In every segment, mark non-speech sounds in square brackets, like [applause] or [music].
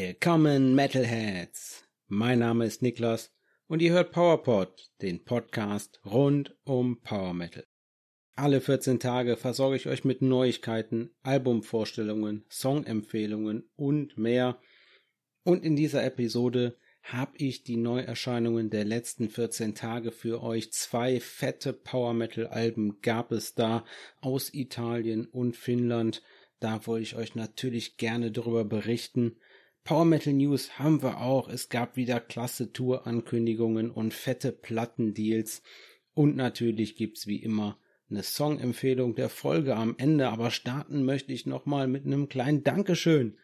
Willkommen Metalheads! Mein Name ist Niklas und ihr hört PowerPod, den Podcast rund um Power Metal. Alle 14 Tage versorge ich euch mit Neuigkeiten, Albumvorstellungen, Songempfehlungen und mehr. Und in dieser Episode habe ich die Neuerscheinungen der letzten 14 Tage für euch. Zwei fette Power Metal Alben gab es da aus Italien und Finnland. Da wollte ich euch natürlich gerne darüber berichten. Power Metal News haben wir auch. Es gab wieder klasse Tour-Ankündigungen und fette Plattendeals. Und natürlich gibt's wie immer eine Songempfehlung der Folge am Ende. Aber starten möchte ich nochmal mit einem kleinen Dankeschön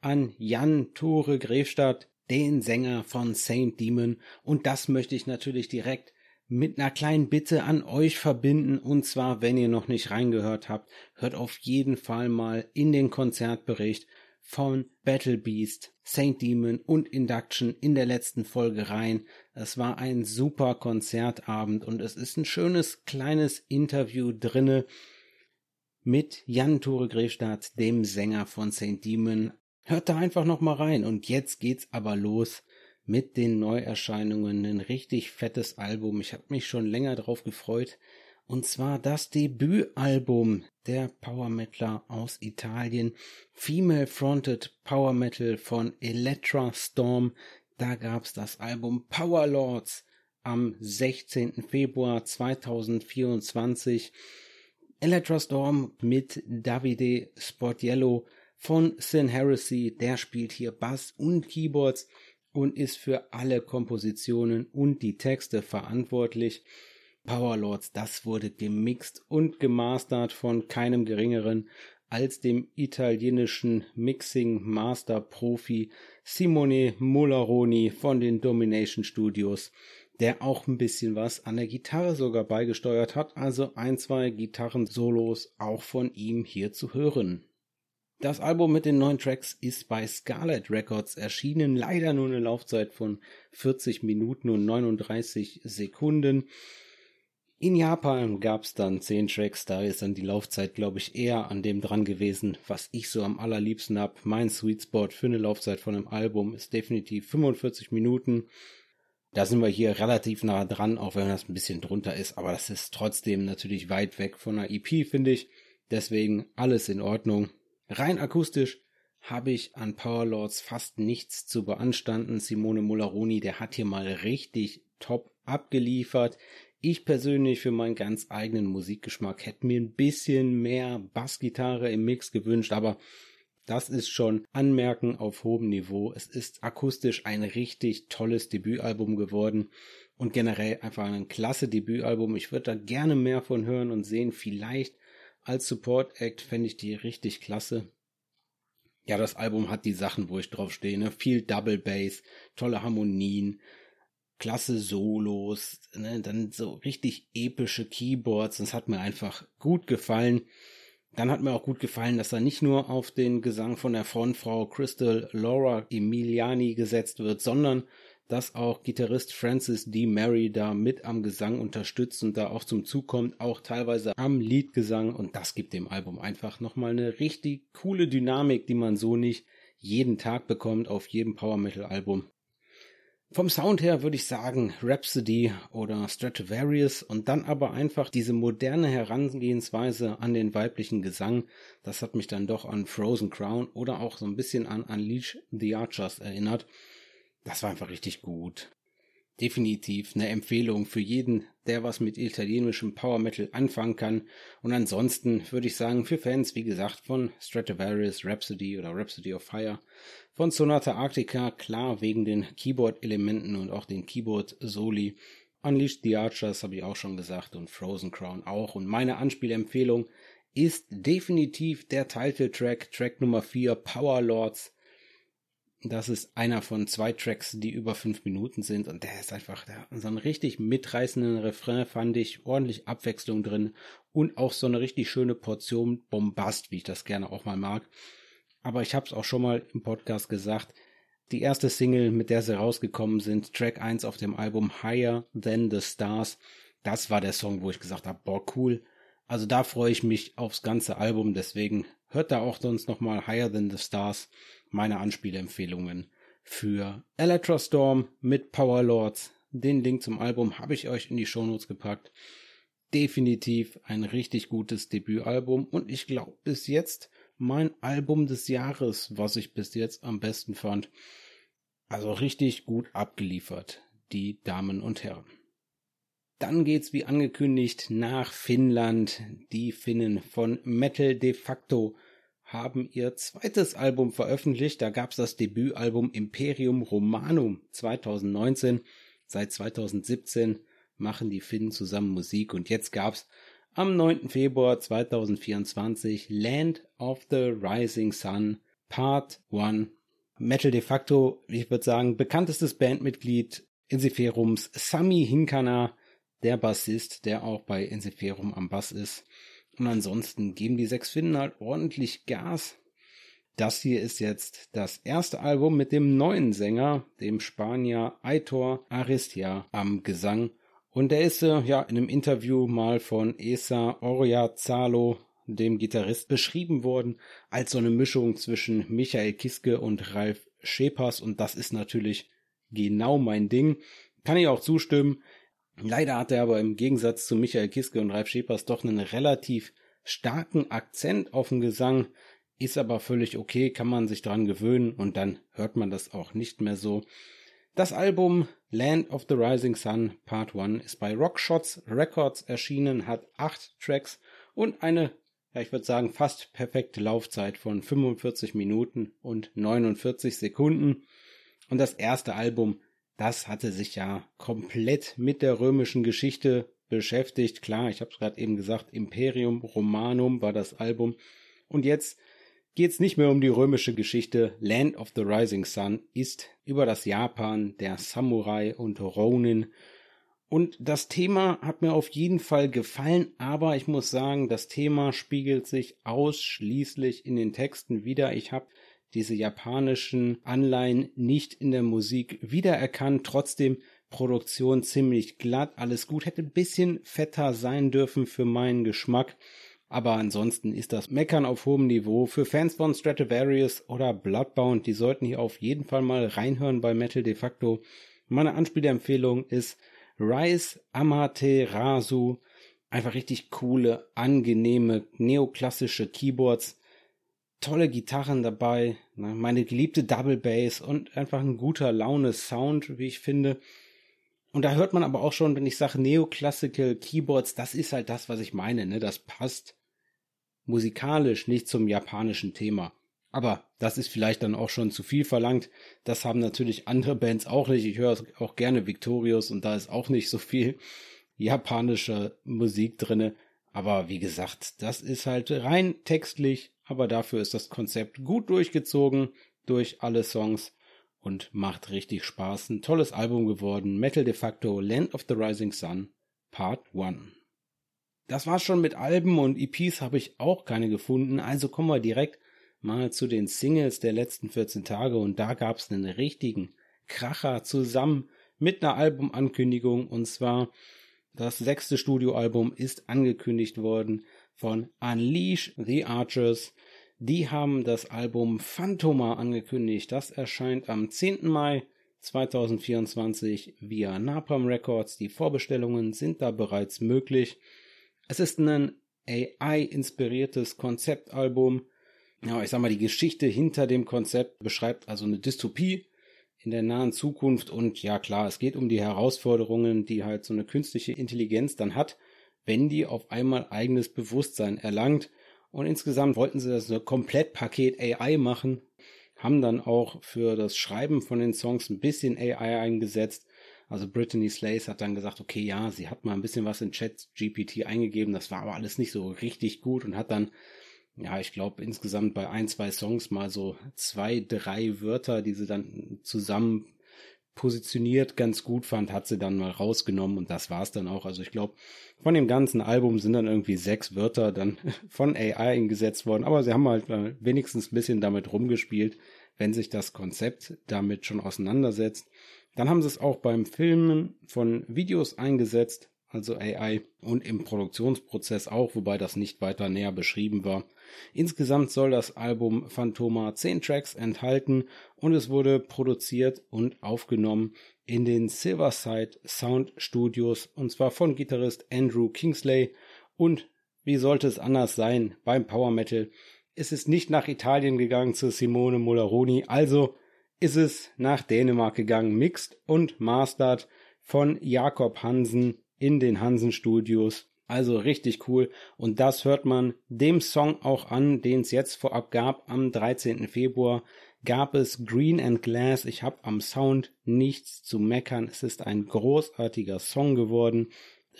an Jan Tore Grefstadt, den Sänger von Saint Demon. Und das möchte ich natürlich direkt mit einer kleinen Bitte an euch verbinden. Und zwar, wenn ihr noch nicht reingehört habt, hört auf jeden Fall mal in den Konzertbericht von Battle Beast, Saint Demon und Induction in der letzten Folge rein. Es war ein super Konzertabend und es ist ein schönes kleines Interview drinne mit Jan Tore Grefstadt, dem Sänger von Saint Demon. Hört da einfach noch mal rein und jetzt geht's aber los mit den Neuerscheinungen. Ein richtig fettes Album. Ich habe mich schon länger drauf gefreut. Und zwar das Debütalbum der Power Metaler aus Italien, Female Fronted Power Metal von Electra Storm. Da gab's das Album Power Lords am 16. Februar 2024. Electra Storm mit Davide Sportiello von Sin Heresy. Der spielt hier Bass und Keyboards und ist für alle Kompositionen und die Texte verantwortlich. Powerlords, das wurde gemixt und gemastert von keinem geringeren als dem italienischen Mixing Master Profi Simone Molaroni von den Domination Studios, der auch ein bisschen was an der Gitarre sogar beigesteuert hat, also ein, zwei Gitarren-Solos auch von ihm hier zu hören. Das Album mit den neuen Tracks ist bei Scarlet Records erschienen, leider nur eine Laufzeit von 40 Minuten und 39 Sekunden. In Japan gab's dann zehn Tracks, da ist dann die Laufzeit, glaube ich, eher an dem dran gewesen, was ich so am allerliebsten hab. Mein Sweet Spot für eine Laufzeit von einem Album ist definitiv 45 Minuten. Da sind wir hier relativ nah dran, auch wenn das ein bisschen drunter ist, aber das ist trotzdem natürlich weit weg von einer EP, finde ich. Deswegen alles in Ordnung. Rein akustisch habe ich an Powerlords fast nichts zu beanstanden. Simone Molaroni, der hat hier mal richtig top abgeliefert. Ich persönlich für meinen ganz eigenen Musikgeschmack hätte mir ein bisschen mehr Bassgitarre im Mix gewünscht, aber das ist schon Anmerken auf hohem Niveau. Es ist akustisch ein richtig tolles Debütalbum geworden und generell einfach ein klasse Debütalbum. Ich würde da gerne mehr von hören und sehen. Vielleicht als Support Act fände ich die richtig klasse. Ja, das Album hat die Sachen, wo ich drauf stehe. Ne? Viel Double Bass, tolle Harmonien, klasse Solos, ne, dann so richtig epische Keyboards. Das hat mir einfach gut gefallen. Dann hat mir auch gut gefallen, dass da nicht nur auf den Gesang von der Frontfrau Crystal Laura Emiliani gesetzt wird, sondern dass auch Gitarrist Francis D. Mary da mit am Gesang unterstützt und da auch zum Zug kommt, auch teilweise am Liedgesang und das gibt dem Album einfach nochmal eine richtig coole Dynamik, die man so nicht jeden Tag bekommt auf jedem Power Metal Album. Vom Sound her würde ich sagen Rhapsody oder Stratovarius und dann aber einfach diese moderne Herangehensweise an den weiblichen Gesang, das hat mich dann doch an Frozen Crown oder auch so ein bisschen an Unleash the Archers erinnert. Das war einfach richtig gut definitiv eine Empfehlung für jeden, der was mit italienischem Power Metal anfangen kann. Und ansonsten würde ich sagen, für Fans, wie gesagt, von Stratovarius, Rhapsody oder Rhapsody of Fire, von Sonata Arctica, klar wegen den Keyboard-Elementen und auch den Keyboard-Soli. Unleashed the Archers habe ich auch schon gesagt und Frozen Crown auch. Und meine Anspielempfehlung ist definitiv der Title-Track, Track Nummer 4, Power Lords das ist einer von zwei Tracks, die über fünf Minuten sind und der ist einfach der, so einen richtig mitreißenden Refrain fand ich, ordentlich Abwechslung drin und auch so eine richtig schöne Portion Bombast, wie ich das gerne auch mal mag. Aber ich habe es auch schon mal im Podcast gesagt, die erste Single, mit der sie rausgekommen sind, Track 1 auf dem Album Higher Than the Stars, das war der Song, wo ich gesagt habe, boah, cool. Also da freue ich mich aufs ganze Album, deswegen hört da auch sonst nochmal Higher Than the Stars, meine Anspielempfehlungen für Electrostorm mit Power Lords. Den Link zum Album habe ich euch in die Shownotes gepackt. Definitiv ein richtig gutes Debütalbum und ich glaube bis jetzt mein Album des Jahres, was ich bis jetzt am besten fand. Also richtig gut abgeliefert, die Damen und Herren. Dann geht's wie angekündigt nach Finnland. Die Finnen von Metal de facto haben ihr zweites Album veröffentlicht. Da gab's das Debütalbum Imperium Romanum 2019. Seit 2017 machen die Finnen zusammen Musik und jetzt gab's am 9. Februar 2024 Land of the Rising Sun Part 1. Metal de facto, ich würde sagen, bekanntestes Bandmitglied Insiferums Sami Hinkana der Bassist, der auch bei Ensiferum am Bass ist. Und ansonsten geben die sechs Finnen halt ordentlich Gas. Das hier ist jetzt das erste Album mit dem neuen Sänger, dem Spanier Aitor Aristia am Gesang. Und der ist äh, ja in einem Interview mal von Esa Oriazalo, dem Gitarrist, beschrieben worden als so eine Mischung zwischen Michael Kiske und Ralf Schepers. Und das ist natürlich genau mein Ding. Kann ich auch zustimmen. Leider hat er aber im Gegensatz zu Michael Kiske und Ralf Schepers doch einen relativ starken Akzent auf dem Gesang, ist aber völlig okay, kann man sich dran gewöhnen und dann hört man das auch nicht mehr so. Das Album Land of the Rising Sun Part 1 ist bei Rockshots Records erschienen, hat acht Tracks und eine, ja, ich würde sagen, fast perfekte Laufzeit von 45 Minuten und 49 Sekunden. Und das erste Album das hatte sich ja komplett mit der römischen Geschichte beschäftigt. Klar, ich habe es gerade eben gesagt, Imperium Romanum war das Album. Und jetzt geht es nicht mehr um die römische Geschichte. Land of the Rising Sun ist über das Japan der Samurai und Ronin. Und das Thema hat mir auf jeden Fall gefallen, aber ich muss sagen, das Thema spiegelt sich ausschließlich in den Texten wieder. Ich habe diese japanischen Anleihen nicht in der Musik wiedererkannt. Trotzdem Produktion ziemlich glatt, alles gut. Hätte ein bisschen fetter sein dürfen für meinen Geschmack. Aber ansonsten ist das Meckern auf hohem Niveau. Für Fans von Stratovarius oder Bloodbound, die sollten hier auf jeden Fall mal reinhören bei Metal de facto. Meine Anspielempfehlung ist Rise Amaterasu. Einfach richtig coole, angenehme, neoklassische Keyboards tolle Gitarren dabei, ne? meine geliebte Double Bass und einfach ein guter Laune Sound, wie ich finde. Und da hört man aber auch schon, wenn ich sage Neoclassical Keyboards, das ist halt das, was ich meine, ne? Das passt musikalisch nicht zum japanischen Thema. Aber das ist vielleicht dann auch schon zu viel verlangt. Das haben natürlich andere Bands auch nicht. Ich höre auch gerne Victorious und da ist auch nicht so viel japanische Musik drinne. Aber wie gesagt, das ist halt rein textlich aber dafür ist das Konzept gut durchgezogen durch alle Songs und macht richtig Spaß. Ein tolles Album geworden. Metal de facto Land of the Rising Sun Part 1. Das war's schon mit Alben und EPs habe ich auch keine gefunden, also kommen wir direkt mal zu den Singles der letzten 14 Tage und da gab's einen richtigen Kracher zusammen mit einer Albumankündigung und zwar das sechste Studioalbum ist angekündigt worden von Unleash the Archers. Die haben das Album Phantoma angekündigt. Das erscheint am 10. Mai 2024 via Napalm Records. Die Vorbestellungen sind da bereits möglich. Es ist ein AI-inspiriertes Konzeptalbum. Ja, ich sag mal, die Geschichte hinter dem Konzept beschreibt also eine Dystopie in der nahen Zukunft und ja klar, es geht um die Herausforderungen, die halt so eine künstliche Intelligenz dann hat wenn die auf einmal eigenes Bewusstsein erlangt. Und insgesamt wollten sie das Komplettpaket AI machen, haben dann auch für das Schreiben von den Songs ein bisschen AI eingesetzt. Also Brittany Slays hat dann gesagt, okay, ja, sie hat mal ein bisschen was in Chat GPT eingegeben, das war aber alles nicht so richtig gut und hat dann, ja, ich glaube, insgesamt bei ein, zwei Songs mal so zwei, drei Wörter, die sie dann zusammen positioniert ganz gut fand, hat sie dann mal rausgenommen und das war's dann auch. Also ich glaube, von dem ganzen Album sind dann irgendwie sechs Wörter dann [laughs] von AI eingesetzt worden, aber sie haben halt wenigstens ein bisschen damit rumgespielt, wenn sich das Konzept damit schon auseinandersetzt. Dann haben sie es auch beim Filmen von Videos eingesetzt, also AI, und im Produktionsprozess auch, wobei das nicht weiter näher beschrieben war. Insgesamt soll das Album Phantoma 10 Tracks enthalten und es wurde produziert und aufgenommen in den Silverside Sound Studios und zwar von Gitarrist Andrew Kingsley und wie sollte es anders sein beim Power Metal? Es ist nicht nach Italien gegangen zu Simone Molaroni, also ist es nach Dänemark gegangen, mixed und mastered von Jakob Hansen in den Hansen Studios. Also richtig cool. Und das hört man dem Song auch an, den es jetzt vorab gab. Am 13. Februar gab es Green and Glass. Ich habe am Sound nichts zu meckern. Es ist ein großartiger Song geworden.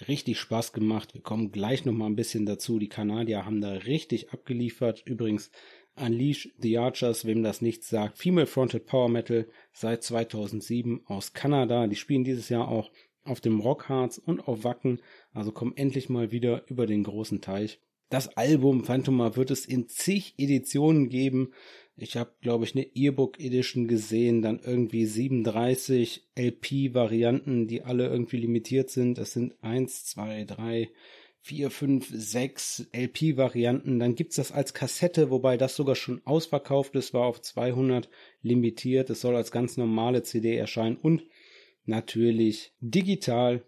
Richtig Spaß gemacht. Wir kommen gleich noch mal ein bisschen dazu. Die Kanadier haben da richtig abgeliefert. Übrigens Unleash the Archers, wem das nichts sagt. Female Fronted Power Metal seit 2007 aus Kanada. Die spielen dieses Jahr auch auf dem Rockharz und auf Wacken, also kommen endlich mal wieder über den großen Teich. Das Album Phantoma wird es in zig Editionen geben. Ich habe, glaube ich, eine Earbook Edition gesehen, dann irgendwie 37 LP-Varianten, die alle irgendwie limitiert sind. Es sind eins, zwei, drei, vier, fünf, sechs LP-Varianten. Dann gibt's das als Kassette, wobei das sogar schon ausverkauft ist, war auf 200 limitiert. Es soll als ganz normale CD erscheinen und natürlich digital.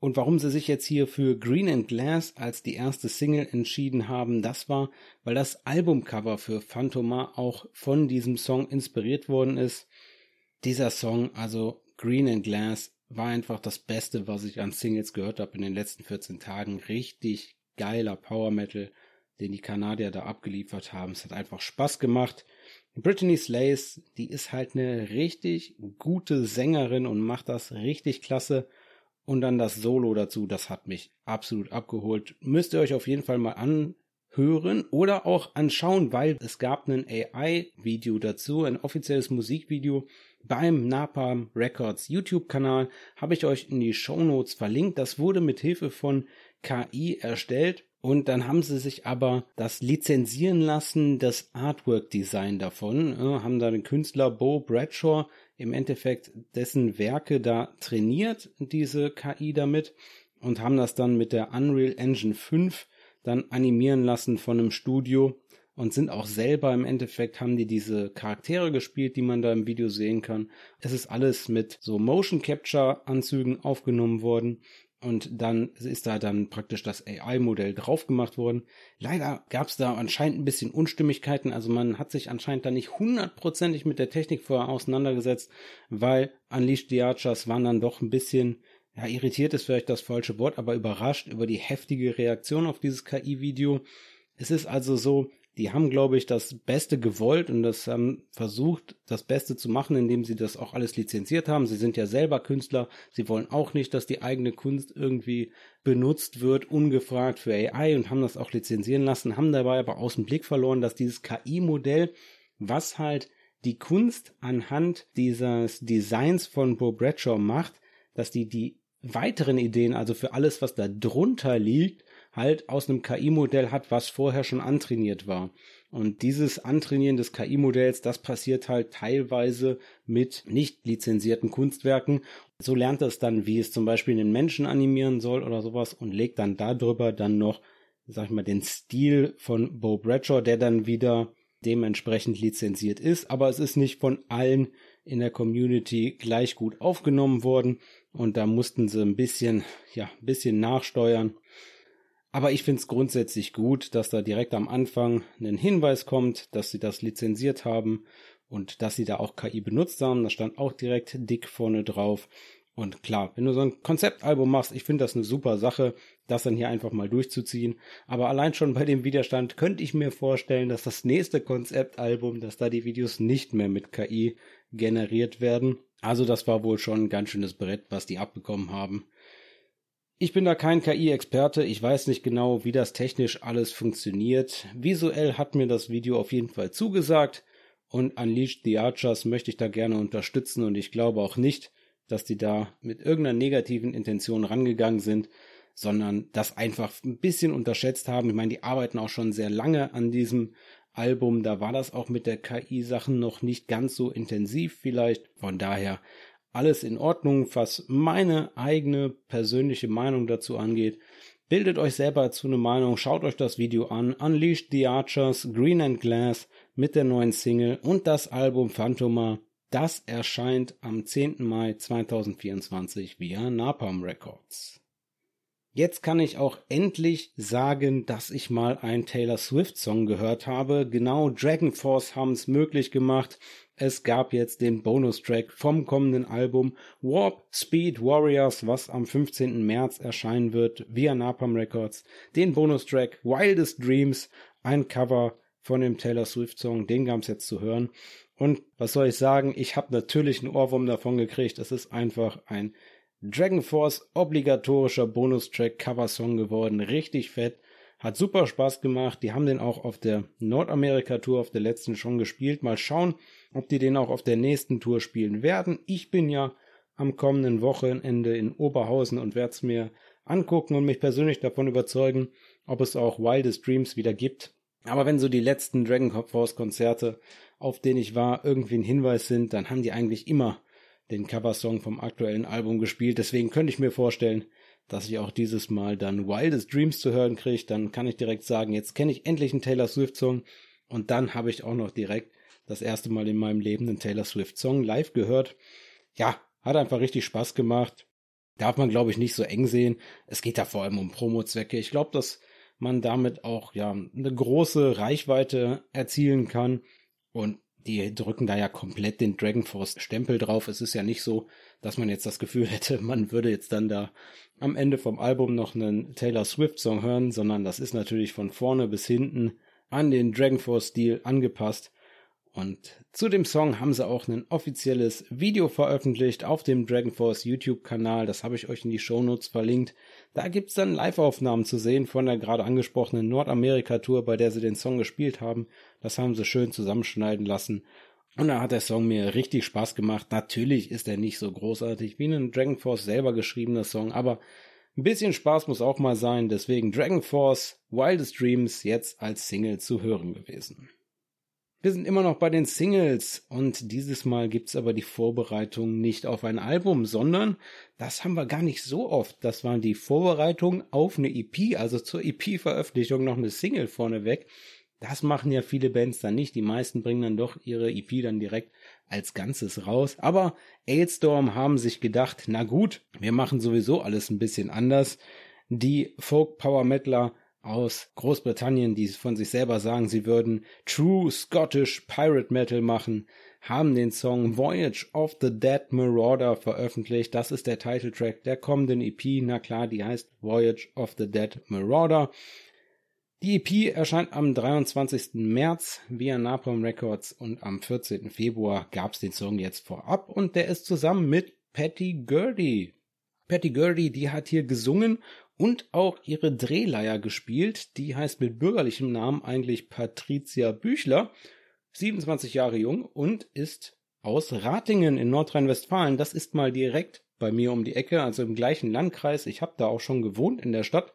Und warum sie sich jetzt hier für Green and Glass als die erste Single entschieden haben, das war, weil das Albumcover für Phantoma auch von diesem Song inspiriert worden ist. Dieser Song, also Green and Glass, war einfach das Beste, was ich an Singles gehört habe in den letzten 14 Tagen. Richtig geiler Power Metal, den die Kanadier da abgeliefert haben. Es hat einfach Spaß gemacht. Brittany Slays, die ist halt eine richtig gute Sängerin und macht das richtig klasse. Und dann das Solo dazu, das hat mich absolut abgeholt. Müsst ihr euch auf jeden Fall mal anhören oder auch anschauen, weil es gab ein AI-Video dazu, ein offizielles Musikvideo beim Napalm Records YouTube-Kanal. Habe ich euch in die Show Notes verlinkt. Das wurde mit Hilfe von KI erstellt und dann haben sie sich aber das lizenzieren lassen, das Artwork-Design davon, haben da den Künstler Bo Bradshaw im Endeffekt dessen Werke da trainiert, diese KI damit, und haben das dann mit der Unreal Engine 5 dann animieren lassen von einem Studio und sind auch selber im Endeffekt haben die diese Charaktere gespielt, die man da im Video sehen kann. Es ist alles mit so Motion Capture Anzügen aufgenommen worden und dann ist da dann praktisch das AI-Modell drauf gemacht worden. Leider gab es da anscheinend ein bisschen Unstimmigkeiten. Also man hat sich anscheinend da nicht hundertprozentig mit der Technik vorher auseinandergesetzt, weil Unleashed the Archers waren dann doch ein bisschen, ja, irritiert ist vielleicht das falsche Wort, aber überrascht über die heftige Reaktion auf dieses KI-Video. Es ist also so, die haben, glaube ich, das Beste gewollt und das haben versucht, das Beste zu machen, indem sie das auch alles lizenziert haben. Sie sind ja selber Künstler. Sie wollen auch nicht, dass die eigene Kunst irgendwie benutzt wird, ungefragt für AI und haben das auch lizenzieren lassen, haben dabei aber aus dem Blick verloren, dass dieses KI-Modell, was halt die Kunst anhand dieses Designs von Bo Bradshaw macht, dass die die weiteren Ideen, also für alles, was da drunter liegt, halt aus einem KI-Modell hat, was vorher schon antrainiert war. Und dieses Antrainieren des KI-Modells, das passiert halt teilweise mit nicht lizenzierten Kunstwerken. So lernt es dann, wie es zum Beispiel einen Menschen animieren soll oder sowas und legt dann darüber dann noch, sag ich mal, den Stil von Bo Bradshaw, der dann wieder dementsprechend lizenziert ist. Aber es ist nicht von allen in der Community gleich gut aufgenommen worden und da mussten sie ein bisschen, ja, ein bisschen nachsteuern. Aber ich finde es grundsätzlich gut, dass da direkt am Anfang ein Hinweis kommt, dass sie das lizenziert haben und dass sie da auch KI benutzt haben. Das stand auch direkt dick vorne drauf. Und klar, wenn du so ein Konzeptalbum machst, ich finde das eine super Sache, das dann hier einfach mal durchzuziehen. Aber allein schon bei dem Widerstand könnte ich mir vorstellen, dass das nächste Konzeptalbum, dass da die Videos nicht mehr mit KI generiert werden. Also das war wohl schon ein ganz schönes Brett, was die abbekommen haben. Ich bin da kein KI-Experte, ich weiß nicht genau, wie das technisch alles funktioniert. Visuell hat mir das Video auf jeden Fall zugesagt und Unleashed the Archers möchte ich da gerne unterstützen und ich glaube auch nicht, dass die da mit irgendeiner negativen Intention rangegangen sind, sondern das einfach ein bisschen unterschätzt haben. Ich meine, die arbeiten auch schon sehr lange an diesem Album, da war das auch mit der KI-Sachen noch nicht ganz so intensiv vielleicht. Von daher alles in Ordnung, was meine eigene persönliche Meinung dazu angeht. Bildet euch selber zu eine Meinung, schaut euch das Video an. Unleashed the Archers, Green and Glass mit der neuen Single und das Album Phantoma. Das erscheint am 10. Mai 2024 via Napalm Records. Jetzt kann ich auch endlich sagen, dass ich mal einen Taylor Swift Song gehört habe. Genau Dragon Force haben es möglich gemacht. Es gab jetzt den Bonustrack vom kommenden Album Warp Speed Warriors, was am 15. März erscheinen wird via Napalm Records. Den Bonustrack Wildest Dreams, ein Cover von dem Taylor Swift Song, den gab es jetzt zu hören. Und was soll ich sagen, ich habe natürlich einen Ohrwurm davon gekriegt. Es ist einfach ein Dragon Force obligatorischer Bonustrack Cover-Song geworden. Richtig fett. Hat super Spaß gemacht. Die haben den auch auf der Nordamerika-Tour, auf der letzten schon gespielt. Mal schauen, ob die den auch auf der nächsten Tour spielen werden. Ich bin ja am kommenden Wochenende in Oberhausen und werde es mir angucken und mich persönlich davon überzeugen, ob es auch Wildest Dreams wieder gibt. Aber wenn so die letzten Dragon Force Konzerte, auf denen ich war, irgendwie ein Hinweis sind, dann haben die eigentlich immer den Coversong vom aktuellen Album gespielt. Deswegen könnte ich mir vorstellen, dass ich auch dieses Mal dann Wildest Dreams zu hören kriege. Dann kann ich direkt sagen, jetzt kenne ich endlich einen Taylor Swift Song und dann habe ich auch noch direkt das erste Mal in meinem Leben einen Taylor Swift Song live gehört. Ja, hat einfach richtig Spaß gemacht. Darf man, glaube ich, nicht so eng sehen. Es geht da vor allem um Promo-Zwecke. Ich glaube, dass man damit auch ja eine große Reichweite erzielen kann. Und die drücken da ja komplett den Dragon Force Stempel drauf. Es ist ja nicht so, dass man jetzt das Gefühl [laughs] hätte, man würde jetzt dann da am Ende vom Album noch einen Taylor Swift Song hören, sondern das ist natürlich von vorne bis hinten an den Dragon Force Stil angepasst. Und zu dem Song haben sie auch ein offizielles Video veröffentlicht auf dem Dragon Force YouTube-Kanal. Das habe ich euch in die Shownotes verlinkt. Da gibt's dann Live-Aufnahmen zu sehen von der gerade angesprochenen Nordamerika-Tour, bei der sie den Song gespielt haben. Das haben sie schön zusammenschneiden lassen. Und da hat der Song mir richtig Spaß gemacht. Natürlich ist er nicht so großartig wie ein Dragon Force selber geschriebener Song, aber ein bisschen Spaß muss auch mal sein. Deswegen Dragon Force Wildest Dreams jetzt als Single zu hören gewesen. Wir sind immer noch bei den Singles und dieses Mal gibt's aber die Vorbereitung nicht auf ein Album, sondern das haben wir gar nicht so oft. Das waren die Vorbereitungen auf eine EP, also zur EP-Veröffentlichung noch eine Single vorneweg. Das machen ja viele Bands dann nicht. Die meisten bringen dann doch ihre EP dann direkt als Ganzes raus. Aber Ailstorm haben sich gedacht, na gut, wir machen sowieso alles ein bisschen anders. Die Folk Power Metaler aus Großbritannien, die von sich selber sagen, sie würden True Scottish Pirate Metal machen, haben den Song Voyage of the Dead Marauder veröffentlicht. Das ist der Titeltrack der kommenden EP. Na klar, die heißt Voyage of the Dead Marauder. Die EP erscheint am 23. März via Napalm Records und am 14. Februar gab's den Song jetzt vorab und der ist zusammen mit Patty Gurdy. Patty Gurdy, die hat hier gesungen und auch ihre Drehleier gespielt. Die heißt mit bürgerlichem Namen eigentlich Patricia Büchler, 27 Jahre jung und ist aus Ratingen in Nordrhein-Westfalen. Das ist mal direkt bei mir um die Ecke, also im gleichen Landkreis. Ich habe da auch schon gewohnt in der Stadt.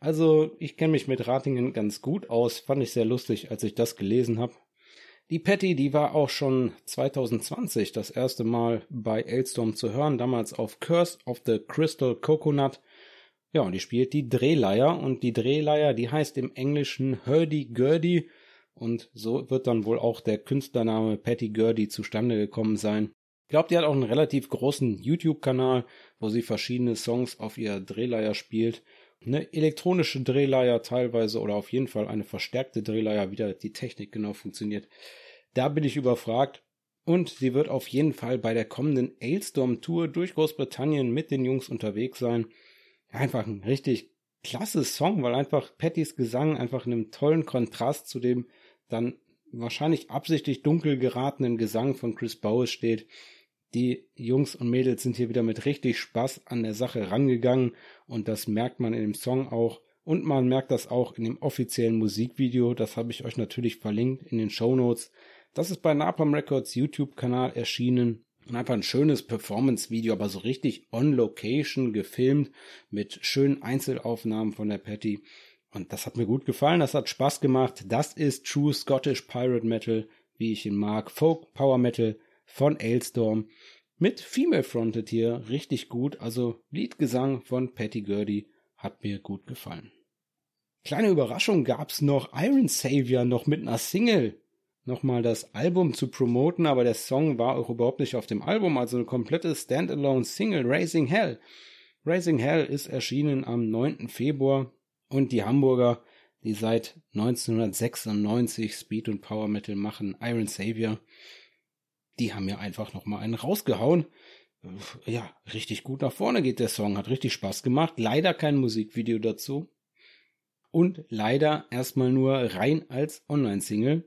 Also ich kenne mich mit Ratingen ganz gut aus. Fand ich sehr lustig, als ich das gelesen habe. Die Patty, die war auch schon 2020 das erste Mal bei Elstorm zu hören, damals auf Curse of the Crystal Coconut. Ja, und die spielt die Drehleier und die Drehleier, die heißt im Englischen Hurdy-Gurdy und so wird dann wohl auch der Künstlername Patty Gurdy zustande gekommen sein. Ich glaube, die hat auch einen relativ großen YouTube-Kanal, wo sie verschiedene Songs auf ihr Drehleier spielt. Eine elektronische Drehleier teilweise oder auf jeden Fall eine verstärkte Drehleier, wie da die Technik genau funktioniert. Da bin ich überfragt. Und sie wird auf jeden Fall bei der kommenden Ailstorm Tour durch Großbritannien mit den Jungs unterwegs sein einfach ein richtig klasse Song, weil einfach Pattys Gesang einfach in einem tollen Kontrast zu dem dann wahrscheinlich absichtlich dunkel geratenen Gesang von Chris Bowes steht. Die Jungs und Mädels sind hier wieder mit richtig Spaß an der Sache rangegangen und das merkt man in dem Song auch und man merkt das auch in dem offiziellen Musikvideo. Das habe ich euch natürlich verlinkt in den Show Notes. Das ist bei Napalm Records YouTube-Kanal erschienen einfach ein schönes Performance-Video, aber so richtig on Location gefilmt mit schönen Einzelaufnahmen von der Patty. Und das hat mir gut gefallen, das hat Spaß gemacht. Das ist True Scottish Pirate Metal, wie ich ihn mag. Folk Power Metal von Ailstorm. Mit Female Fronted hier richtig gut. Also Liedgesang von Patty Gurdy. hat mir gut gefallen. Kleine Überraschung gab's noch Iron Savior noch mit einer Single. Nochmal das Album zu promoten, aber der Song war auch überhaupt nicht auf dem Album, also eine komplette Standalone Single, Raising Hell. Raising Hell ist erschienen am 9. Februar und die Hamburger, die seit 1996 Speed und Power Metal machen, Iron Savior, die haben ja einfach nochmal einen rausgehauen. Ja, richtig gut nach vorne geht der Song, hat richtig Spaß gemacht. Leider kein Musikvideo dazu. Und leider erstmal nur rein als Online-Single.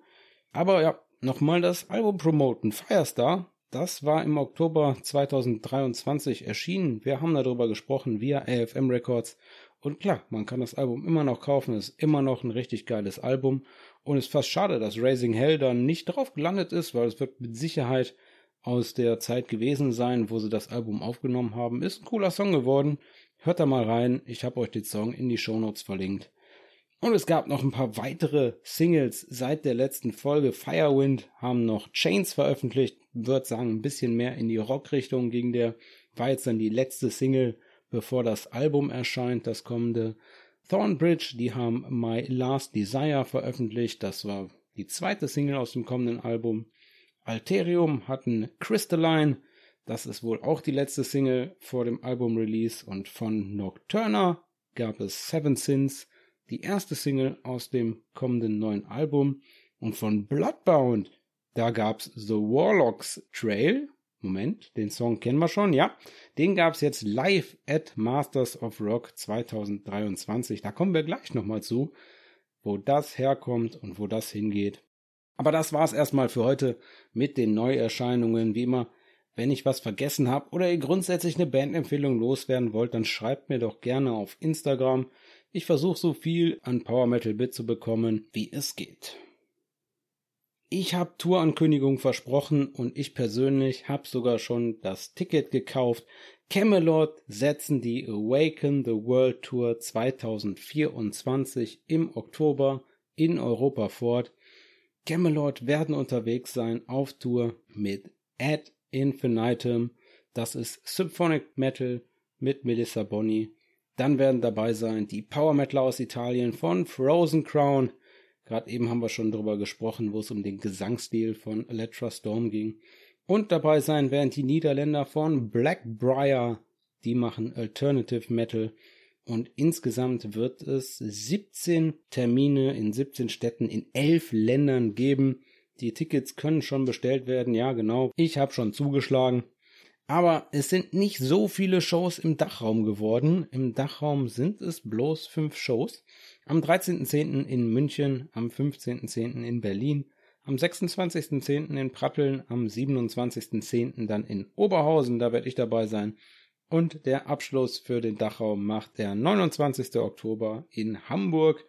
Aber ja, nochmal das Album promoten. Firestar, das war im Oktober 2023 erschienen. Wir haben darüber gesprochen via AFM Records. Und klar, man kann das Album immer noch kaufen. Es ist immer noch ein richtig geiles Album. Und es ist fast schade, dass Raising Hell dann nicht drauf gelandet ist, weil es wird mit Sicherheit aus der Zeit gewesen sein, wo sie das Album aufgenommen haben. Ist ein cooler Song geworden. Hört da mal rein. Ich habe euch den Song in die Shownotes verlinkt. Und es gab noch ein paar weitere Singles seit der letzten Folge. Firewind haben noch Chains veröffentlicht, wird sagen ein bisschen mehr in die Rockrichtung ging der. War jetzt dann die letzte Single, bevor das Album erscheint, das kommende. Thornbridge, die haben My Last Desire veröffentlicht, das war die zweite Single aus dem kommenden Album. Alterium hatten Crystalline, das ist wohl auch die letzte Single vor dem Album-Release und von Nocturna gab es Seven Sins, die erste Single aus dem kommenden neuen Album. Und von Bloodbound, da gab's The Warlocks Trail. Moment, den Song kennen wir schon, ja. Den gab's jetzt live at Masters of Rock 2023. Da kommen wir gleich nochmal zu, wo das herkommt und wo das hingeht. Aber das war's erstmal für heute mit den Neuerscheinungen. Wie immer, wenn ich was vergessen habe oder ihr grundsätzlich eine Bandempfehlung loswerden wollt, dann schreibt mir doch gerne auf Instagram. Ich versuche so viel an Power Metal Bit zu bekommen, wie es geht. Ich habe Tourankündigung versprochen und ich persönlich habe sogar schon das Ticket gekauft. Camelot setzen die Awaken the World Tour 2024 im Oktober in Europa fort. Camelot werden unterwegs sein auf Tour mit Ad Infinitum. Das ist Symphonic Metal mit Melissa Bonny dann werden dabei sein die Power Metal aus Italien von Frozen Crown. Gerade eben haben wir schon darüber gesprochen, wo es um den Gesangsstil von Electra Storm ging. Und dabei sein werden die Niederländer von Blackbriar. Die machen Alternative Metal. Und insgesamt wird es 17 Termine in 17 Städten in 11 Ländern geben. Die Tickets können schon bestellt werden. Ja, genau. Ich habe schon zugeschlagen. Aber es sind nicht so viele Shows im Dachraum geworden. Im Dachraum sind es bloß fünf Shows. Am 13.10. in München, am 15.10. in Berlin, am 26.10. in Pratteln, am 27.10. dann in Oberhausen, da werde ich dabei sein. Und der Abschluss für den Dachraum macht der 29. Oktober in Hamburg.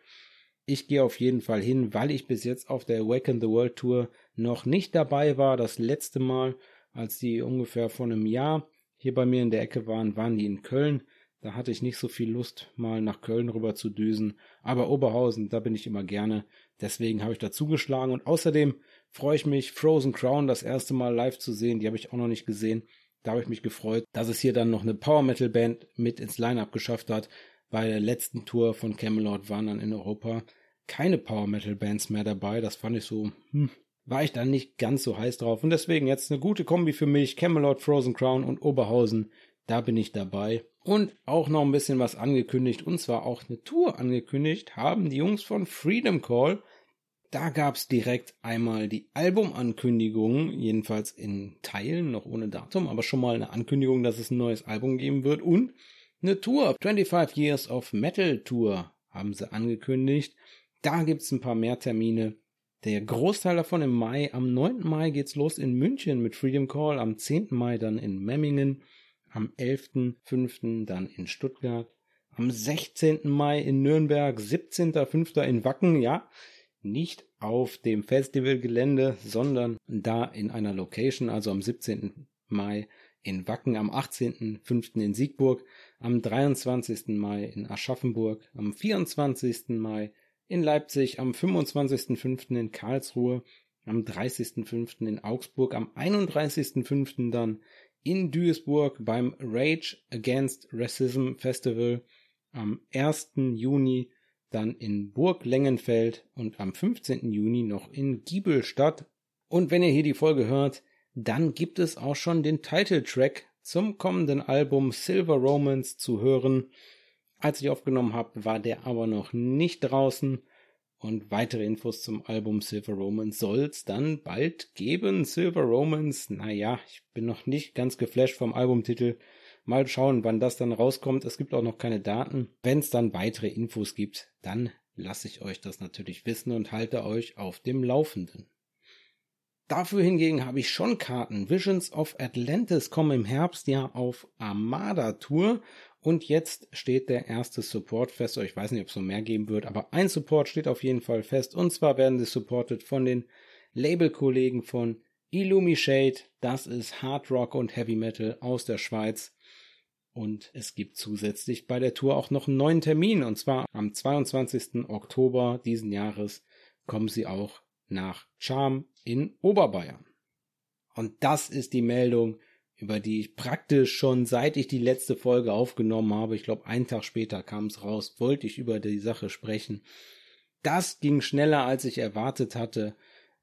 Ich gehe auf jeden Fall hin, weil ich bis jetzt auf der Awaken the World Tour noch nicht dabei war. Das letzte Mal als die ungefähr vor einem Jahr hier bei mir in der Ecke waren, waren die in Köln. Da hatte ich nicht so viel Lust, mal nach Köln rüber zu düsen. Aber Oberhausen, da bin ich immer gerne. Deswegen habe ich da zugeschlagen. Und außerdem freue ich mich, Frozen Crown das erste Mal live zu sehen. Die habe ich auch noch nicht gesehen. Da habe ich mich gefreut, dass es hier dann noch eine Power Metal Band mit ins Line-Up geschafft hat. Bei der letzten Tour von Camelot waren dann in Europa keine Power Metal Bands mehr dabei. Das fand ich so, hm, war ich dann nicht ganz so heiß drauf. Und deswegen jetzt eine gute Kombi für mich. Camelot, Frozen Crown und Oberhausen. Da bin ich dabei. Und auch noch ein bisschen was angekündigt. Und zwar auch eine Tour angekündigt haben die Jungs von Freedom Call. Da gab's direkt einmal die Albumankündigung, jedenfalls in Teilen, noch ohne Datum, aber schon mal eine Ankündigung, dass es ein neues Album geben wird. Und eine Tour, 25 Years of Metal Tour, haben sie angekündigt. Da gibt's ein paar mehr Termine. Der Großteil davon im Mai. Am 9. Mai geht's los in München mit Freedom Call, am 10. Mai dann in Memmingen, am 11.5. dann in Stuttgart, am 16. Mai in Nürnberg, 17.5. in Wacken, ja, nicht auf dem Festivalgelände, sondern da in einer Location, also am 17. Mai in Wacken, am 18.05. in Siegburg, am 23. Mai in Aschaffenburg, am 24. Mai in Leipzig, am 25.05. in Karlsruhe, am 30.05. in Augsburg, am 31.05. dann in Duisburg beim Rage Against Racism Festival, am 1. Juni dann in Burg Lengenfeld und am 15. Juni noch in Giebelstadt. Und wenn ihr hier die Folge hört, dann gibt es auch schon den Titeltrack zum kommenden Album Silver Romance zu hören. Als ich aufgenommen habe, war der aber noch nicht draußen. Und weitere Infos zum Album Silver Romance soll's dann bald geben. Silver Romance, naja, ich bin noch nicht ganz geflasht vom Albumtitel. Mal schauen, wann das dann rauskommt. Es gibt auch noch keine Daten. Wenn es dann weitere Infos gibt, dann lasse ich euch das natürlich wissen und halte euch auf dem Laufenden. Dafür hingegen habe ich schon Karten. Visions of Atlantis kommen im Herbst ja auf Armada Tour und jetzt steht der erste Support fest. Ich weiß nicht, ob es noch mehr geben wird, aber ein Support steht auf jeden Fall fest. Und zwar werden sie supported von den Labelkollegen von Illumi Shade. Das ist Hard Rock und Heavy Metal aus der Schweiz. Und es gibt zusätzlich bei der Tour auch noch einen neuen Termin. Und zwar am 22. Oktober diesen Jahres kommen sie auch nach Charm in Oberbayern. Und das ist die Meldung, über die ich praktisch schon seit ich die letzte Folge aufgenommen habe, ich glaube einen Tag später kam es raus, wollte ich über die Sache sprechen. Das ging schneller als ich erwartet hatte.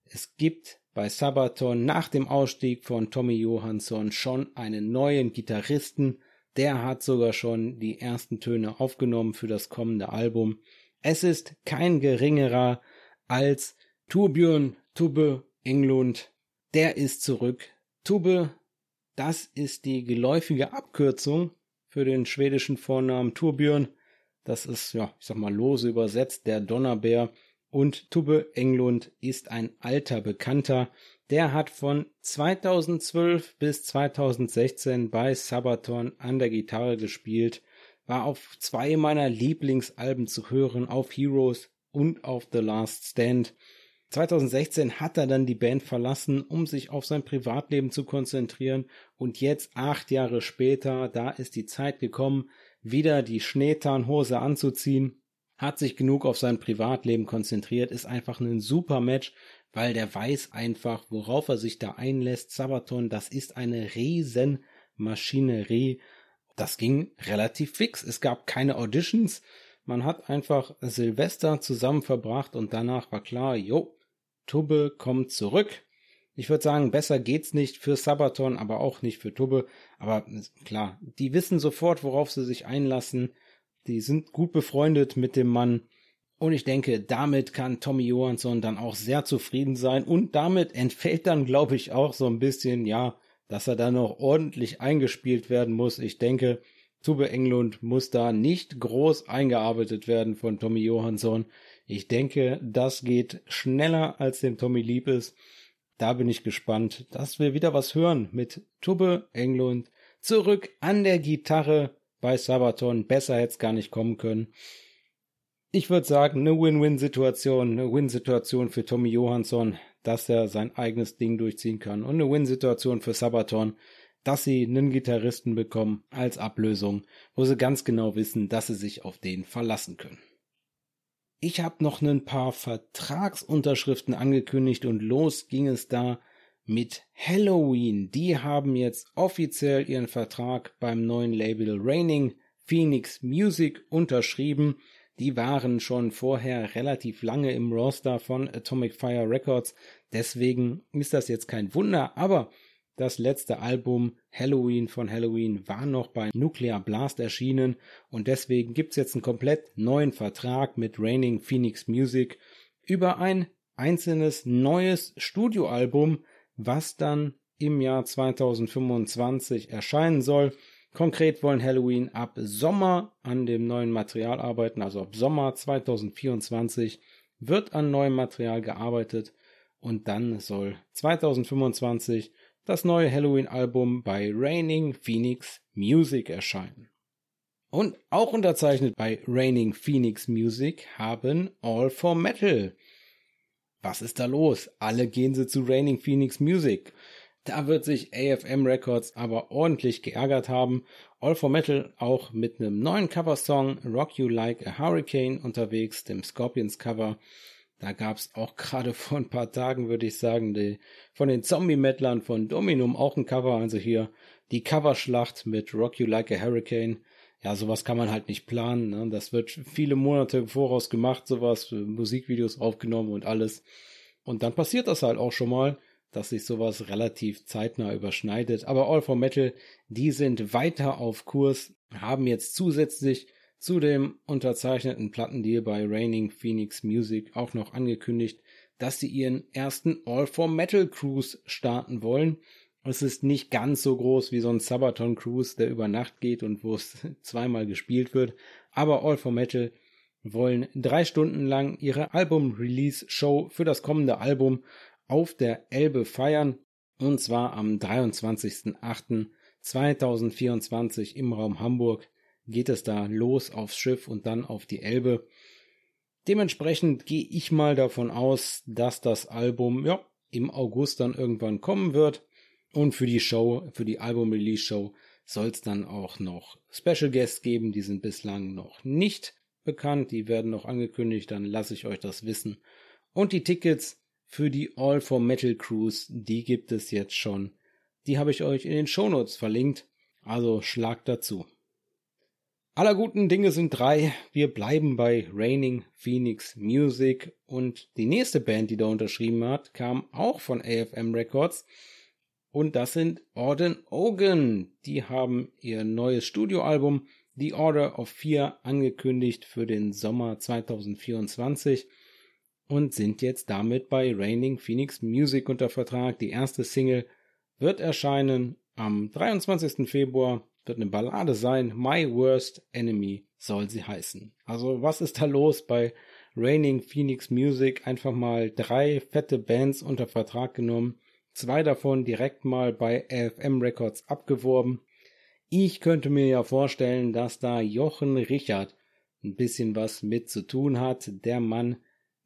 Es gibt bei Sabaton nach dem Ausstieg von Tommy Johansson schon einen neuen Gitarristen. Der hat sogar schon die ersten Töne aufgenommen für das kommende Album. Es ist kein geringerer als Turbjörn Tubbe Englund. Der ist zurück. Tubbe das ist die geläufige Abkürzung für den schwedischen Vornamen Turbjörn. Das ist, ja, ich sag mal lose übersetzt, der Donnerbär. Und Tubbe Englund ist ein alter Bekannter. Der hat von 2012 bis 2016 bei Sabaton an der Gitarre gespielt, war auf zwei meiner Lieblingsalben zu hören, auf Heroes und auf The Last Stand. 2016 hat er dann die Band verlassen, um sich auf sein Privatleben zu konzentrieren und jetzt acht Jahre später, da ist die Zeit gekommen, wieder die Schneetarnhose anzuziehen, hat sich genug auf sein Privatleben konzentriert, ist einfach ein super Match, weil der weiß einfach, worauf er sich da einlässt. Sabaton, das ist eine riesen Maschinerie. Das ging relativ fix. Es gab keine Auditions. Man hat einfach Silvester zusammen verbracht und danach war klar, jo, Tubbe kommt zurück. Ich würde sagen, besser geht's nicht für Sabaton, aber auch nicht für Tubbe. Aber klar, die wissen sofort, worauf sie sich einlassen. Die sind gut befreundet mit dem Mann. Und ich denke, damit kann Tommy Johansson dann auch sehr zufrieden sein. Und damit entfällt dann, glaube ich, auch so ein bisschen, ja, dass er dann noch ordentlich eingespielt werden muss. Ich denke, Tube Englund muss da nicht groß eingearbeitet werden von Tommy Johansson. Ich denke, das geht schneller als dem Tommy lieb ist. Da bin ich gespannt, dass wir wieder was hören mit Tubbe Englund zurück an der Gitarre bei Sabaton. Besser hätte es gar nicht kommen können. Ich würde sagen, eine Win-Win-Situation, eine Win-Situation für Tommy Johansson, dass er sein eigenes Ding durchziehen kann und eine Win-Situation für Sabaton, dass sie einen Gitarristen bekommen als Ablösung, wo sie ganz genau wissen, dass sie sich auf den verlassen können. Ich habe noch ein paar Vertragsunterschriften angekündigt und los ging es da mit Halloween. Die haben jetzt offiziell ihren Vertrag beim neuen Label Raining Phoenix Music unterschrieben. Die waren schon vorher relativ lange im Roster von Atomic Fire Records. Deswegen ist das jetzt kein Wunder, aber das letzte Album Halloween von Halloween war noch bei Nuclear Blast erschienen und deswegen gibt's jetzt einen komplett neuen Vertrag mit Raining Phoenix Music über ein einzelnes neues Studioalbum, was dann im Jahr 2025 erscheinen soll. Konkret wollen Halloween ab Sommer an dem neuen Material arbeiten, also ab Sommer 2024 wird an neuem Material gearbeitet und dann soll 2025 das neue Halloween-Album bei Raining Phoenix Music erscheinen. Und auch unterzeichnet bei Raining Phoenix Music haben All for Metal. Was ist da los? Alle gehen sie zu Raining Phoenix Music. Da wird sich AFM Records aber ordentlich geärgert haben. All for Metal auch mit einem neuen Coversong Rock You Like a Hurricane unterwegs, dem Scorpions Cover. Da gab's auch gerade [laughs] vor ein paar Tagen, würde ich sagen, die, von den Zombie-Mettlern von Dominum auch ein Cover. Also hier die Coverschlacht mit Rock You Like a Hurricane. ja, sowas kann man halt nicht planen. Ne? Das wird viele Monate im Voraus gemacht, sowas, Musikvideos aufgenommen und alles. Und dann passiert das halt auch schon mal, dass sich sowas relativ zeitnah überschneidet. Aber All for Metal, die sind weiter auf Kurs, haben jetzt zusätzlich zu dem unterzeichneten Plattendeal bei Raining Phoenix Music auch noch angekündigt, dass sie ihren ersten All for Metal Cruise starten wollen. Es ist nicht ganz so groß wie so ein Sabaton Cruise, der über Nacht geht und wo es [laughs] zweimal gespielt wird, aber All for Metal wollen drei Stunden lang ihre Album-Release-Show für das kommende Album auf der Elbe feiern. Und zwar am 23.08.2024 im Raum Hamburg geht es da los aufs Schiff und dann auf die Elbe. Dementsprechend gehe ich mal davon aus, dass das Album ja im August dann irgendwann kommen wird. Und für die Show, für die Album-Release-Show soll es dann auch noch Special Guests geben. Die sind bislang noch nicht bekannt. Die werden noch angekündigt. Dann lasse ich euch das wissen. Und die Tickets für die All for Metal Cruise, die gibt es jetzt schon. Die habe ich euch in den Shownotes verlinkt. Also schlagt dazu. Aller guten Dinge sind drei. Wir bleiben bei Raining Phoenix Music und die nächste Band, die da unterschrieben hat, kam auch von AFM Records und das sind Orden Ogan. Die haben ihr neues Studioalbum The Order of Fear angekündigt für den Sommer 2024 und sind jetzt damit bei Raining Phoenix Music unter Vertrag. Die erste Single wird erscheinen am 23. Februar wird eine Ballade sein. My Worst Enemy soll sie heißen. Also was ist da los bei Raining Phoenix Music? Einfach mal drei fette Bands unter Vertrag genommen. Zwei davon direkt mal bei AFM Records abgeworben. Ich könnte mir ja vorstellen, dass da Jochen Richard ein bisschen was mit zu tun hat. Der Mann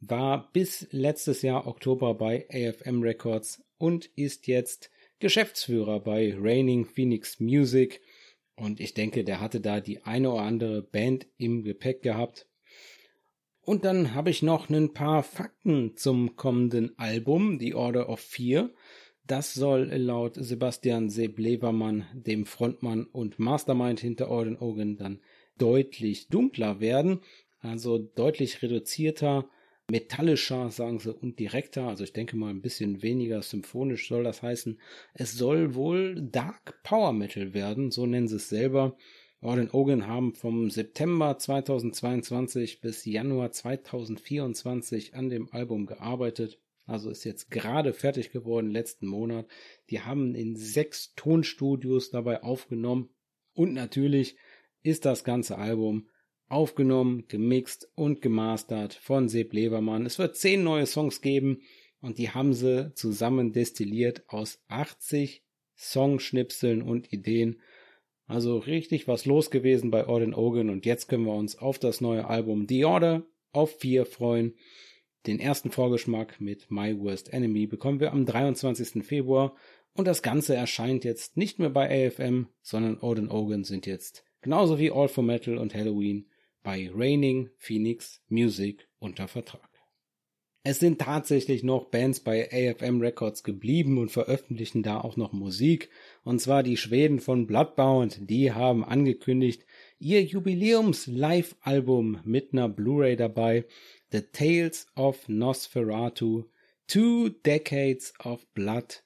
war bis letztes Jahr Oktober bei AFM Records und ist jetzt Geschäftsführer bei Raining Phoenix Music und ich denke, der hatte da die eine oder andere Band im Gepäck gehabt. Und dann habe ich noch ein paar Fakten zum kommenden Album, The Order of Fear. Das soll laut Sebastian Seblevermann, dem Frontmann und Mastermind hinter Orden Ogan, dann deutlich dunkler werden, also deutlich reduzierter metallischer, sagen sie, und direkter. Also ich denke mal ein bisschen weniger symphonisch soll das heißen. Es soll wohl Dark Power Metal werden, so nennen sie es selber. Orden Ogan haben vom September 2022 bis Januar 2024 an dem Album gearbeitet. Also ist jetzt gerade fertig geworden, letzten Monat. Die haben in sechs Tonstudios dabei aufgenommen. Und natürlich ist das ganze Album aufgenommen, gemixt und gemastert von Seb Levermann. Es wird zehn neue Songs geben und die haben sie zusammen destilliert aus 80 Songschnipseln und Ideen. Also richtig was los gewesen bei Orden Ogan und jetzt können wir uns auf das neue Album The Order auf 4 freuen. Den ersten Vorgeschmack mit My Worst Enemy bekommen wir am 23. Februar und das Ganze erscheint jetzt nicht mehr bei AFM, sondern Odin Ogan sind jetzt genauso wie All for Metal und Halloween bei Raining Phoenix Music unter Vertrag. Es sind tatsächlich noch Bands bei AFM Records geblieben und veröffentlichen da auch noch Musik. Und zwar die Schweden von Bloodbound. Die haben angekündigt, ihr Jubiläums-Live-Album mit einer Blu-ray dabei. The Tales of Nosferatu. Two Decades of Blood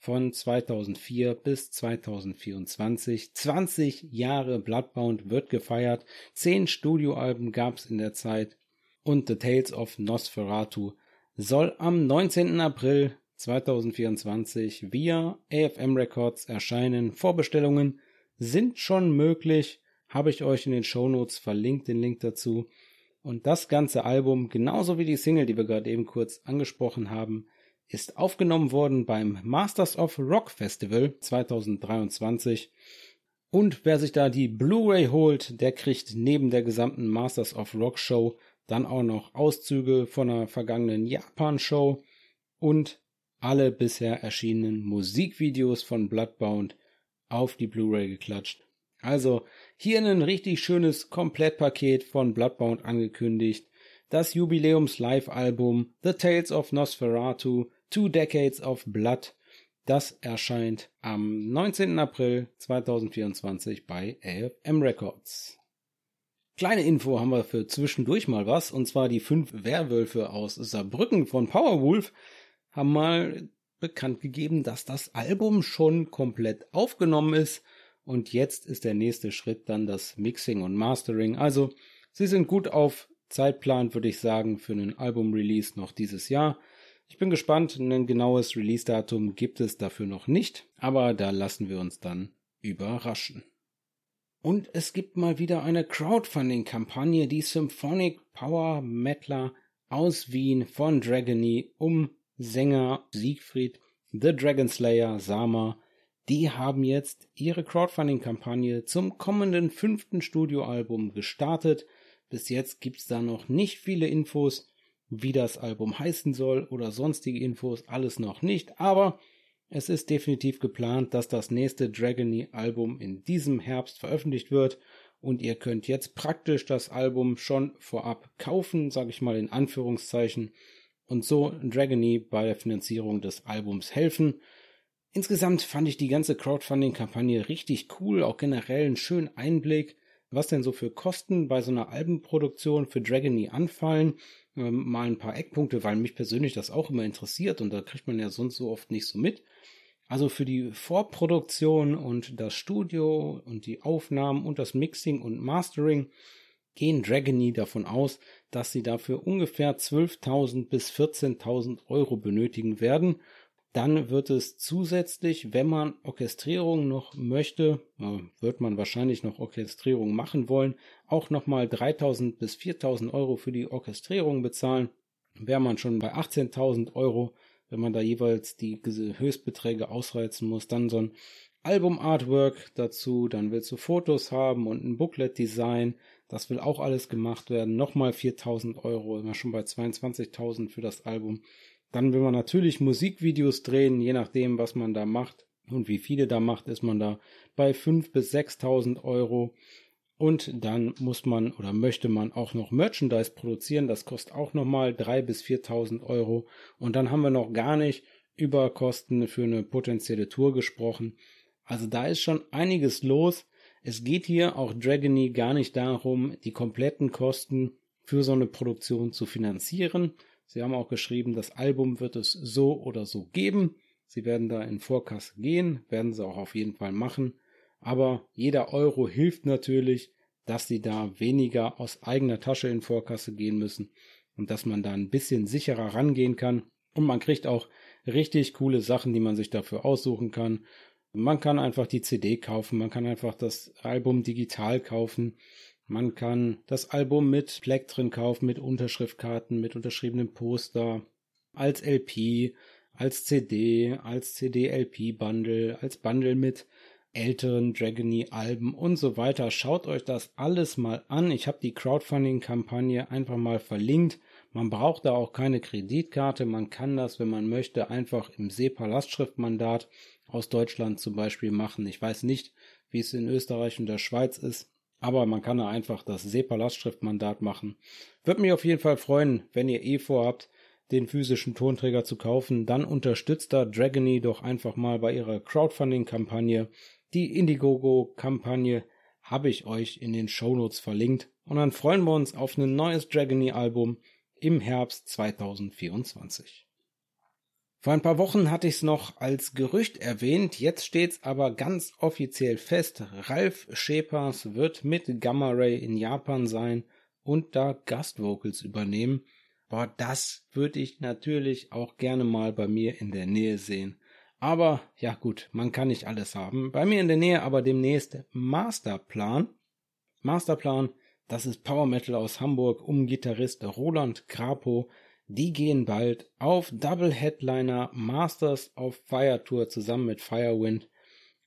von 2004 bis 2024. 20 Jahre Bloodbound wird gefeiert. Zehn Studioalben gab's in der Zeit. Und The Tales of Nosferatu soll am 19. April 2024 via AFM Records erscheinen. Vorbestellungen sind schon möglich. Habe ich euch in den Shownotes verlinkt, den Link dazu. Und das ganze Album, genauso wie die Single, die wir gerade eben kurz angesprochen haben, ist aufgenommen worden beim Masters of Rock Festival 2023. Und wer sich da die Blu-ray holt, der kriegt neben der gesamten Masters of Rock Show dann auch noch Auszüge von einer vergangenen Japan-Show und alle bisher erschienenen Musikvideos von Bloodbound auf die Blu-ray geklatscht. Also hier ein richtig schönes Komplettpaket von Bloodbound angekündigt. Das Jubiläums-Live-Album The Tales of Nosferatu Two Decades of Blood Das erscheint am 19. April 2024 bei AFM Records. Kleine Info haben wir für zwischendurch mal was, und zwar die fünf Werwölfe aus Saarbrücken von Powerwolf haben mal bekannt gegeben, dass das Album schon komplett aufgenommen ist und jetzt ist der nächste Schritt dann das Mixing und Mastering. Also sie sind gut auf Zeitplan, würde ich sagen, für einen Album-Release noch dieses Jahr. Ich bin gespannt, ein genaues Release-Datum gibt es dafür noch nicht, aber da lassen wir uns dann überraschen. Und es gibt mal wieder eine Crowdfunding-Kampagne, die Symphonic Power Metaler aus Wien von Dragony um Sänger Siegfried, The Dragon Slayer, Sama, die haben jetzt ihre Crowdfunding-Kampagne zum kommenden fünften Studioalbum gestartet. Bis jetzt gibt's da noch nicht viele Infos, wie das Album heißen soll oder sonstige Infos, alles noch nicht, aber es ist definitiv geplant, dass das nächste Dragony-Album in diesem Herbst veröffentlicht wird. Und ihr könnt jetzt praktisch das Album schon vorab kaufen, sage ich mal in Anführungszeichen, und so Dragony bei der Finanzierung des Albums helfen. Insgesamt fand ich die ganze Crowdfunding-Kampagne richtig cool, auch generell einen schönen Einblick, was denn so für Kosten bei so einer Albenproduktion für Dragony anfallen. Ähm, mal ein paar Eckpunkte, weil mich persönlich das auch immer interessiert und da kriegt man ja sonst so oft nicht so mit. Also für die Vorproduktion und das Studio und die Aufnahmen und das Mixing und Mastering gehen Dragony davon aus, dass sie dafür ungefähr 12.000 bis 14.000 Euro benötigen werden dann wird es zusätzlich, wenn man Orchestrierung noch möchte, wird man wahrscheinlich noch Orchestrierung machen wollen, auch nochmal 3000 bis 4000 Euro für die Orchestrierung bezahlen. Wäre man schon bei 18.000 Euro, wenn man da jeweils die Höchstbeträge ausreizen muss, dann so ein Album-Artwork dazu, dann willst du Fotos haben und ein Booklet-Design, das will auch alles gemacht werden, nochmal 4000 Euro, immer schon bei 22.000 für das Album. Dann will man natürlich Musikvideos drehen, je nachdem, was man da macht und wie viele da macht, ist man da bei 5.000 bis 6.000 Euro. Und dann muss man oder möchte man auch noch Merchandise produzieren. Das kostet auch nochmal 3.000 bis 4.000 Euro. Und dann haben wir noch gar nicht über Kosten für eine potenzielle Tour gesprochen. Also da ist schon einiges los. Es geht hier auch Dragony gar nicht darum, die kompletten Kosten für so eine Produktion zu finanzieren, Sie haben auch geschrieben, das Album wird es so oder so geben. Sie werden da in Vorkasse gehen, werden sie auch auf jeden Fall machen. Aber jeder Euro hilft natürlich, dass sie da weniger aus eigener Tasche in Vorkasse gehen müssen und dass man da ein bisschen sicherer rangehen kann. Und man kriegt auch richtig coole Sachen, die man sich dafür aussuchen kann. Man kann einfach die CD kaufen, man kann einfach das Album digital kaufen. Man kann das Album mit Fleck drin kaufen, mit Unterschriftkarten, mit unterschriebenem Poster, als LP, als CD, als CD-LP-Bundle, als Bundle mit älteren Dragony-Alben und so weiter. Schaut euch das alles mal an. Ich habe die Crowdfunding-Kampagne einfach mal verlinkt. Man braucht da auch keine Kreditkarte. Man kann das, wenn man möchte, einfach im SEPA-Lastschriftmandat aus Deutschland zum Beispiel machen. Ich weiß nicht, wie es in Österreich und der Schweiz ist. Aber man kann da einfach das SEPA-Lastschriftmandat machen. Würde mich auf jeden Fall freuen, wenn ihr eh vorhabt, den physischen Tonträger zu kaufen, dann unterstützt da Dragony doch einfach mal bei ihrer Crowdfunding-Kampagne. Die Indiegogo-Kampagne habe ich euch in den Shownotes verlinkt. Und dann freuen wir uns auf ein neues Dragony-Album im Herbst 2024. Vor ein paar Wochen hatte ich es noch als Gerücht erwähnt, jetzt steht's aber ganz offiziell fest. Ralf Schepers wird mit Gamma Ray in Japan sein und da Gastvocals übernehmen. Boah, das würde ich natürlich auch gerne mal bei mir in der Nähe sehen. Aber ja gut, man kann nicht alles haben. Bei mir in der Nähe aber demnächst Masterplan. Masterplan, das ist Power Metal aus Hamburg um Gitarrist Roland Krapo die gehen bald auf Double Headliner Masters of Fire Tour zusammen mit Firewind.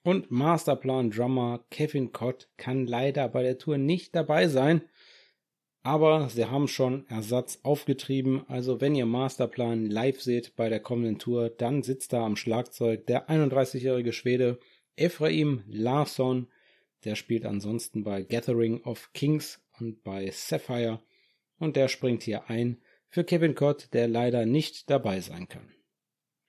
Und Masterplan Drummer Kevin Cott kann leider bei der Tour nicht dabei sein. Aber sie haben schon Ersatz aufgetrieben. Also wenn ihr Masterplan live seht bei der kommenden Tour, dann sitzt da am Schlagzeug der 31-jährige Schwede Ephraim Larsson. Der spielt ansonsten bei Gathering of Kings und bei Sapphire. Und der springt hier ein für Kevin Cott, der leider nicht dabei sein kann.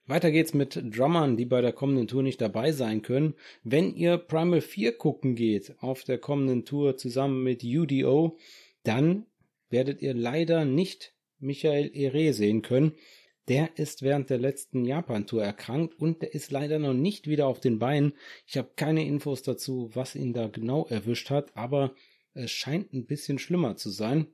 Weiter geht's mit Drummern, die bei der kommenden Tour nicht dabei sein können. Wenn ihr Primal 4 gucken geht auf der kommenden Tour zusammen mit UDO, dann werdet ihr leider nicht Michael Ere sehen können. Der ist während der letzten Japan-Tour erkrankt und der ist leider noch nicht wieder auf den Beinen. Ich habe keine Infos dazu, was ihn da genau erwischt hat, aber es scheint ein bisschen schlimmer zu sein.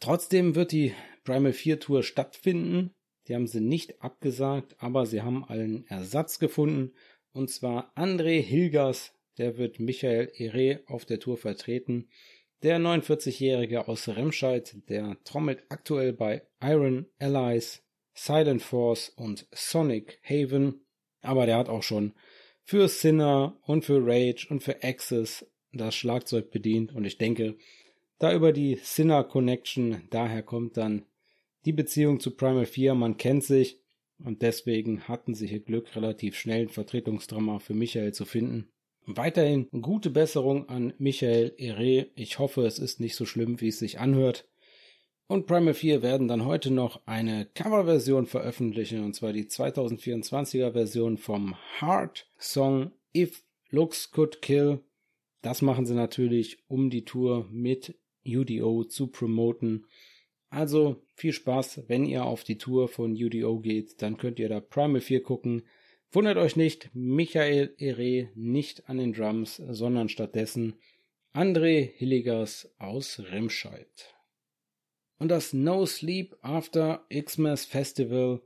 Trotzdem wird die Primal 4 Tour stattfinden. Die haben sie nicht abgesagt, aber sie haben einen Ersatz gefunden. Und zwar André Hilgers, der wird Michael Ere auf der Tour vertreten. Der 49-Jährige aus Remscheid, der trommelt aktuell bei Iron Allies, Silent Force und Sonic Haven. Aber der hat auch schon für Sinner und für Rage und für Access das Schlagzeug bedient. Und ich denke, da über die Sinner Connection, daher kommt dann die Beziehung zu Primal 4, man kennt sich und deswegen hatten sie hier Glück, relativ schnell ein Vertretungsdrama für Michael zu finden. Weiterhin gute Besserung an Michael Ere. Ich hoffe, es ist nicht so schlimm, wie es sich anhört. Und Primal 4 werden dann heute noch eine Coverversion veröffentlichen, und zwar die 2024er Version vom Heart Song If Looks Could Kill. Das machen sie natürlich, um die Tour mit UDO zu promoten. Also viel Spaß, wenn ihr auf die Tour von UDO geht, dann könnt ihr da Primal 4 gucken. Wundert euch nicht, Michael Ere nicht an den Drums, sondern stattdessen André Hilligers aus Remscheid. Und das No Sleep After Xmas Festival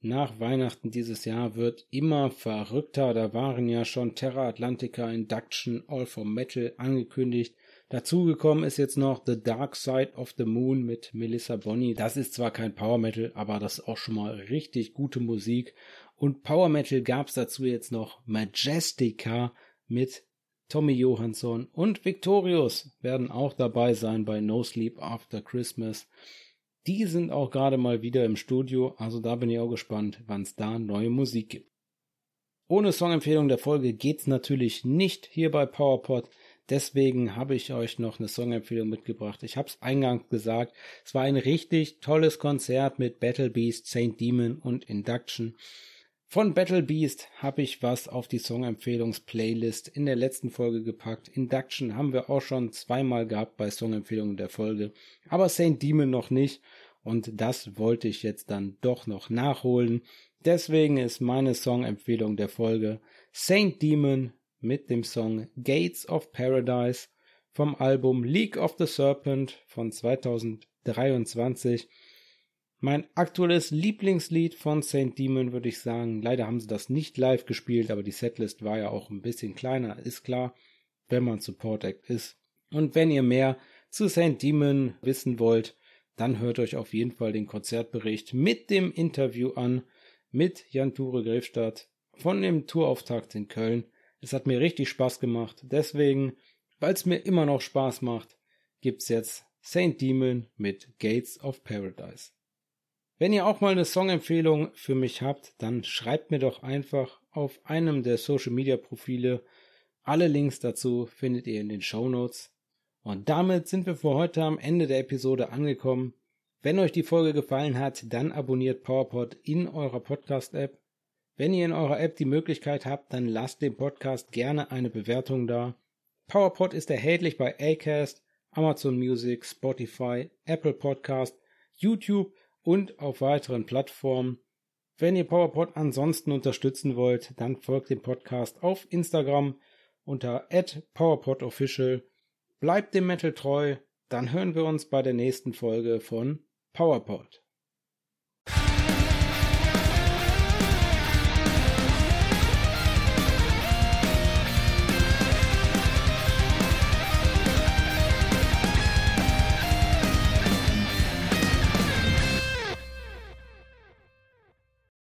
nach Weihnachten dieses Jahr wird immer verrückter. Da waren ja schon Terra Atlantica Induction All for Metal angekündigt. Dazugekommen ist jetzt noch The Dark Side of the Moon mit Melissa Bonny. Das ist zwar kein Power Metal, aber das ist auch schon mal richtig gute Musik. Und Power Metal gab's dazu jetzt noch Majestica mit Tommy Johansson und Victorious werden auch dabei sein bei No Sleep After Christmas. Die sind auch gerade mal wieder im Studio, also da bin ich auch gespannt, wann es da neue Musik gibt. Ohne Songempfehlung der Folge geht's natürlich nicht hier bei PowerPod. Deswegen habe ich euch noch eine Songempfehlung mitgebracht. Ich habe es eingangs gesagt, es war ein richtig tolles Konzert mit Battle Beast, Saint Demon und Induction. Von Battle Beast habe ich was auf die Songempfehlungsplaylist in der letzten Folge gepackt. Induction haben wir auch schon zweimal gehabt bei Songempfehlungen der Folge, aber Saint Demon noch nicht und das wollte ich jetzt dann doch noch nachholen. Deswegen ist meine Songempfehlung der Folge Saint Demon mit dem Song Gates of Paradise vom Album League of the Serpent von 2023. Mein aktuelles Lieblingslied von Saint Demon würde ich sagen. Leider haben sie das nicht live gespielt, aber die Setlist war ja auch ein bisschen kleiner, ist klar, wenn man Support Act ist. Und wenn ihr mehr zu Saint Demon wissen wollt, dann hört euch auf jeden Fall den Konzertbericht mit dem Interview an mit Jan Ture Grefstadt von dem Tourauftakt in Köln. Es hat mir richtig Spaß gemacht. Deswegen, weil es mir immer noch Spaß macht, gibt's jetzt Saint Demon mit Gates of Paradise. Wenn ihr auch mal eine Songempfehlung für mich habt, dann schreibt mir doch einfach auf einem der Social Media Profile. Alle Links dazu findet ihr in den Show Notes. Und damit sind wir für heute am Ende der Episode angekommen. Wenn euch die Folge gefallen hat, dann abonniert PowerPod in eurer Podcast-App wenn ihr in eurer App die Möglichkeit habt, dann lasst dem Podcast gerne eine Bewertung da. PowerPod ist erhältlich bei Acast, Amazon Music, Spotify, Apple Podcast, YouTube und auf weiteren Plattformen. Wenn ihr PowerPod ansonsten unterstützen wollt, dann folgt dem Podcast auf Instagram unter @powerpodofficial. Bleibt dem Metal treu, dann hören wir uns bei der nächsten Folge von PowerPod.